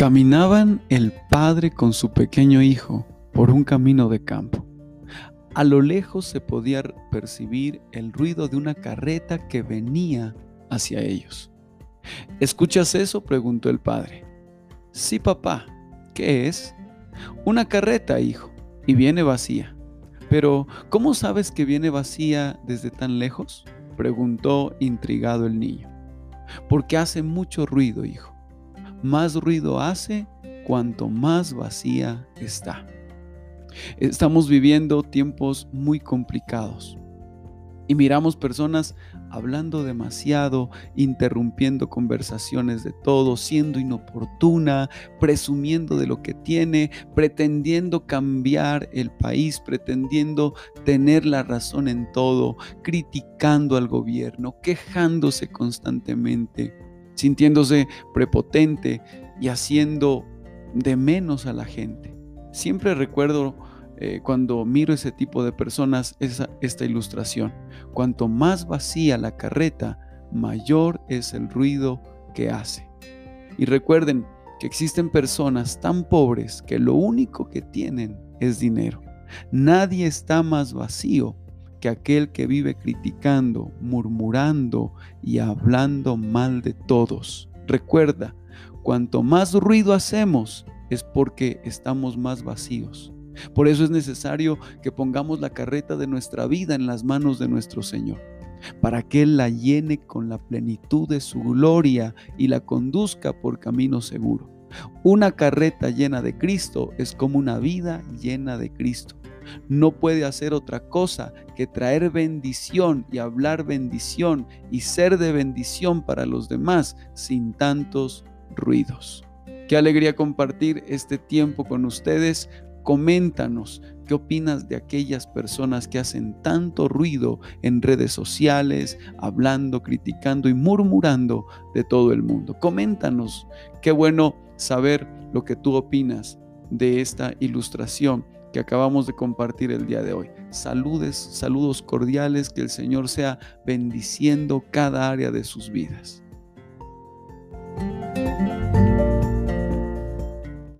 Caminaban el padre con su pequeño hijo por un camino de campo. A lo lejos se podía percibir el ruido de una carreta que venía hacia ellos. ¿Escuchas eso? preguntó el padre. Sí, papá. ¿Qué es? Una carreta, hijo, y viene vacía. Pero, ¿cómo sabes que viene vacía desde tan lejos? preguntó intrigado el niño. Porque hace mucho ruido, hijo más ruido hace cuanto más vacía está. Estamos viviendo tiempos muy complicados y miramos personas hablando demasiado, interrumpiendo conversaciones de todo, siendo inoportuna, presumiendo de lo que tiene, pretendiendo cambiar el país, pretendiendo tener la razón en todo, criticando al gobierno, quejándose constantemente sintiéndose prepotente y haciendo de menos a la gente. Siempre recuerdo eh, cuando miro ese tipo de personas esta ilustración. Cuanto más vacía la carreta, mayor es el ruido que hace. Y recuerden que existen personas tan pobres que lo único que tienen es dinero. Nadie está más vacío que aquel que vive criticando, murmurando y hablando mal de todos. Recuerda, cuanto más ruido hacemos es porque estamos más vacíos. Por eso es necesario que pongamos la carreta de nuestra vida en las manos de nuestro Señor, para que Él la llene con la plenitud de su gloria y la conduzca por camino seguro. Una carreta llena de Cristo es como una vida llena de Cristo no puede hacer otra cosa que traer bendición y hablar bendición y ser de bendición para los demás sin tantos ruidos. Qué alegría compartir este tiempo con ustedes. Coméntanos qué opinas de aquellas personas que hacen tanto ruido en redes sociales, hablando, criticando y murmurando de todo el mundo. Coméntanos. Qué bueno saber lo que tú opinas de esta ilustración que acabamos de compartir el día de hoy. Saludes, saludos cordiales, que el Señor sea bendiciendo cada área de sus vidas.